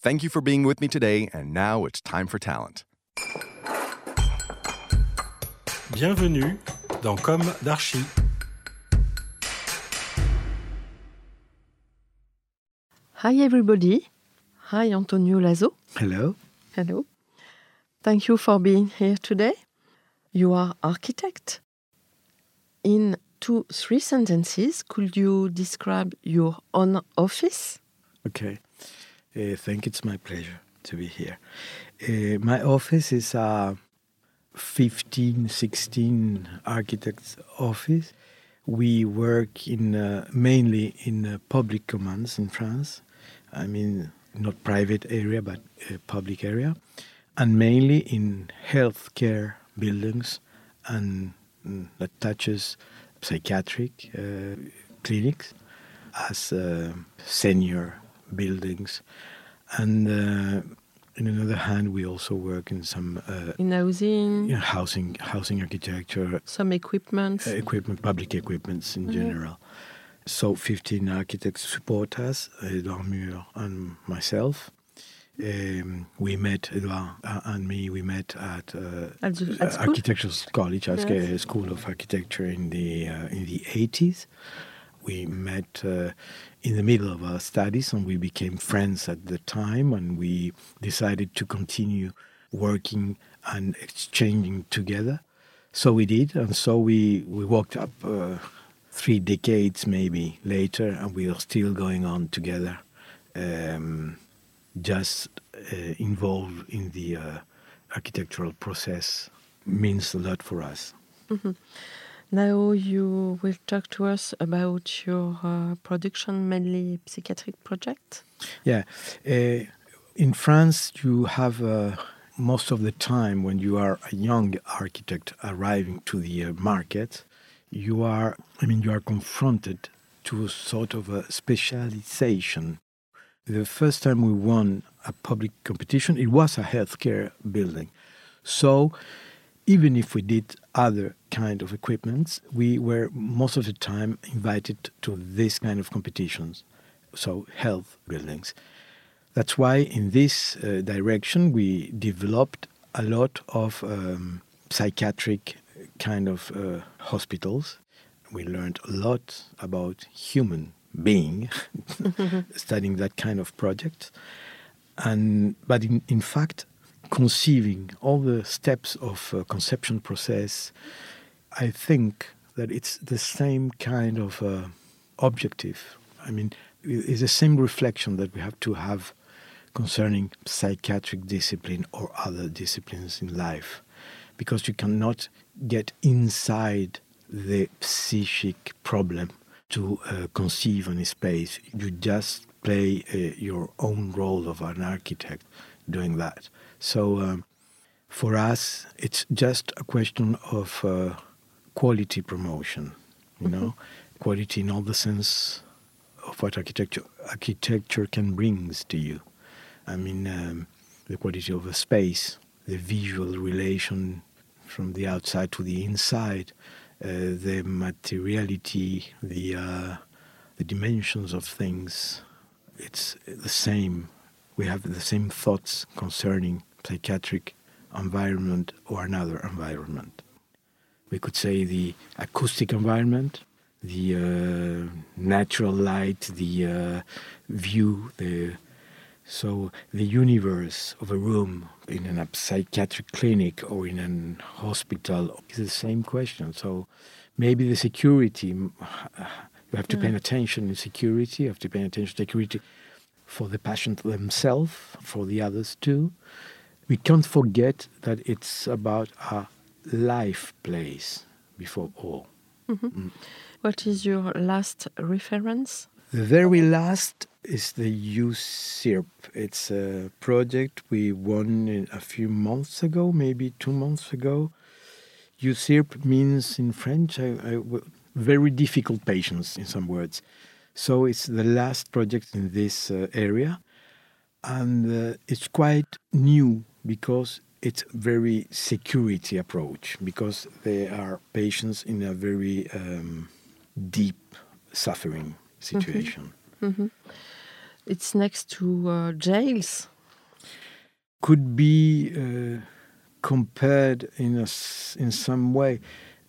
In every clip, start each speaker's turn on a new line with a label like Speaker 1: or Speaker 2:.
Speaker 1: Thank you for being with me today, and now it's time for talent.
Speaker 2: Bienvenue dans Comme d'Archi.
Speaker 3: Hi, everybody. Hi, Antonio Lazo.
Speaker 4: Hello.
Speaker 3: Hello. Thank you for being here today. You are architect. In two, three sentences, could you describe your own office?
Speaker 4: Okay. Uh, thank you. It's my pleasure to be here. Uh, my office is a 15, 16 architects' office. We work in uh, mainly in uh, public commands in France. I mean, not private area, but uh, public area, and mainly in healthcare buildings, and mm, that touches psychiatric uh, clinics as uh, senior buildings, and uh, on another hand, we also work in some uh,
Speaker 3: In housing,
Speaker 4: you know, housing, housing architecture,
Speaker 3: some equipment.
Speaker 4: uh, equipment, public equipments in general. So 15 architects support us, Edouard Mure and myself. Um, we met, Edouard uh, and me, we met at, uh,
Speaker 3: At the- at
Speaker 4: uh,
Speaker 3: school?
Speaker 4: Architectural College,
Speaker 3: Yes.
Speaker 4: Arch- School of Architecture in the, uh, in the 80s. We met uh, in the middle of our studies and we became friends at the time and we decided to continue working and exchanging together. So we did, and so we, we walked up uh, three decades maybe later, and we are still going on together, um, just uh, involved in the uh, architectural process means a lot for us.
Speaker 3: Now you will talk to us about your uh, production, mainly psychiatric project.
Speaker 4: Yeah. Uh, in France, you have uh, most of the time when you are a young architect arriving to the uh, market, you are, I mean, you are confronted to a sort of a specialization. The first time we won a public competition, it was a healthcare building. So even if we did other kind of equipments, we were most of the time invited to this kind of competitions, so health buildings. That's why in this uh, direction we developed a lot of um, psychiatric kind of uh, hospitals. We learned a lot about human being, studying that kind of project. And but in, in fact, conceiving all the steps of uh, conception process, I think that it's the same kind of uh, objective. I mean, it's the same reflection that we have to have concerning psychiatric discipline or other disciplines in life, because you cannot get inside the psychic problem to uh, conceive any space. You just play uh, your own role of an architect doing that. So um, for us, it's just a question of uh, quality promotion, you know, quality in all the sense of what architecture architecture can brings to you. I mean, um, the quality of a space, the visual relation from the outside to the inside, uh, the materiality, the uh, the dimensions of things. It's the same. We have the same thoughts concerning psychiatric environment or another environment. We could say the acoustic environment, the uh, natural light, the uh, view, the so the universe of a room in a psychiatric clinic or in a hospital is the same question. So maybe the security you have to pay attention in security. You have to pay attention to security for the patient themselves, for the others too. We can't forget that it's about a life place before all.
Speaker 3: What is your last reference?
Speaker 4: The very last is the USIRP. It's a project we won a few months ago, maybe two months ago. USIRP means in French I, I, very difficult patients, in some words. So it's the last project in this uh, area, and uh, it's quite new because it's very security approach because they are patients in a very um, deep suffering situation.
Speaker 3: It's next to uh, jails.
Speaker 4: Could be uh, compared in a in some way.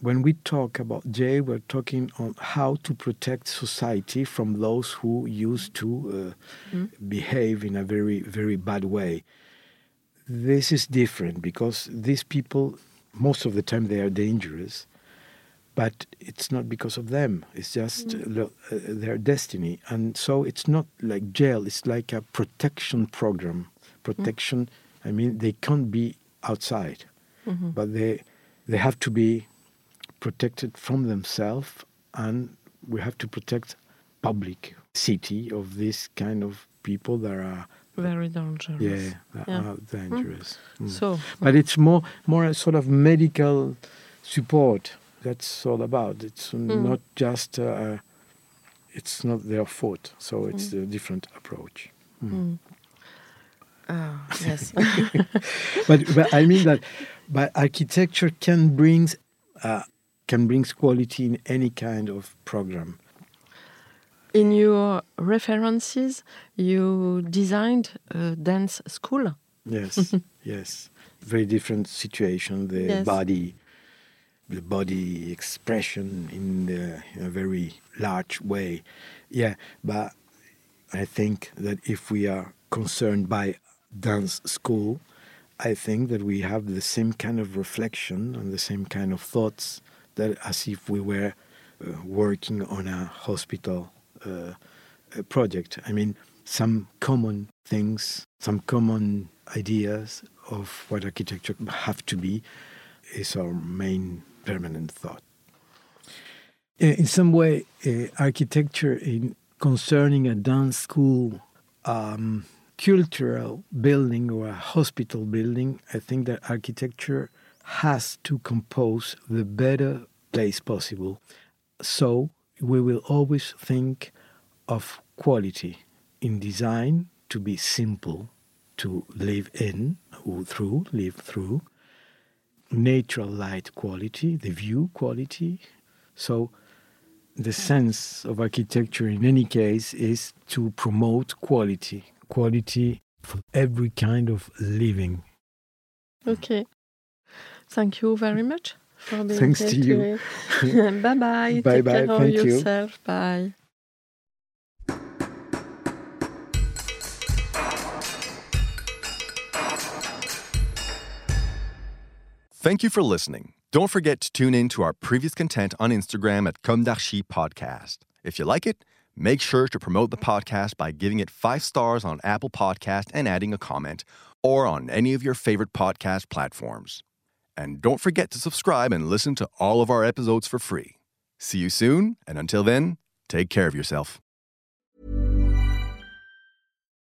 Speaker 4: When we talk about jail, we're talking on how to protect society from those who used to uh, behave in a very, very bad way. This is different because these people, most of the time, they are dangerous, but it's not because of them. It's just mm. lo- uh, their destiny, and so it's not like jail. It's like a protection program. Protection. Mm. I mean, they can't be outside, mm-hmm. but they they have to be protected from themselves, and we have to protect public city of this kind of people that are
Speaker 3: Very dangerous.
Speaker 4: yeah,
Speaker 3: Yeah.
Speaker 4: dangerous. Mm.
Speaker 3: So,
Speaker 4: But it's more more a sort of medical support. That's all about. It's not just. Uh, it's not their fault. So it's a different approach.
Speaker 3: ah, yes.
Speaker 4: But, but I mean that, but architecture can brings uh, can brings quality in any kind of program.
Speaker 3: In your references, you designed a dance school.
Speaker 4: Yes, yes. Very different situation. The
Speaker 3: Yes.
Speaker 4: body, the body expression in, the, in a very large way. Yeah, but I think that if we are concerned by dance school, I think that we have the same kind of reflection and the same kind of thoughts that as if we were uh, working on a hospital uh, uh, project. I mean, some common things, some common ideas of what architecture have to be is our main permanent thought. In some way, uh, architecture in concerning a dance school, um, cultural building or a hospital building, I think that architecture has to compose the better place possible. So we will always think of quality in design to be simple, to live in or through, live through. Natural light quality, the view quality. So the hmm. sense of architecture in any case is to promote quality, quality for every kind of living.
Speaker 3: Okay. Thank you very much for being
Speaker 4: Thanks
Speaker 3: here
Speaker 4: to you.
Speaker 3: today. bye bye.
Speaker 4: Bye
Speaker 3: Take
Speaker 4: bye.
Speaker 3: care of
Speaker 4: Thank you.
Speaker 3: Bye.
Speaker 1: Thank you for listening. Don't forget to tune in to our previous content on Instagram at Comme d'Archi Podcast. If you like it, make sure to promote the podcast by giving it five stars on Apple Podcast and adding a comment, or on any of your favorite podcast platforms. And don't forget to subscribe and listen to all of our episodes for free. See you soon, and until then, take care of yourself.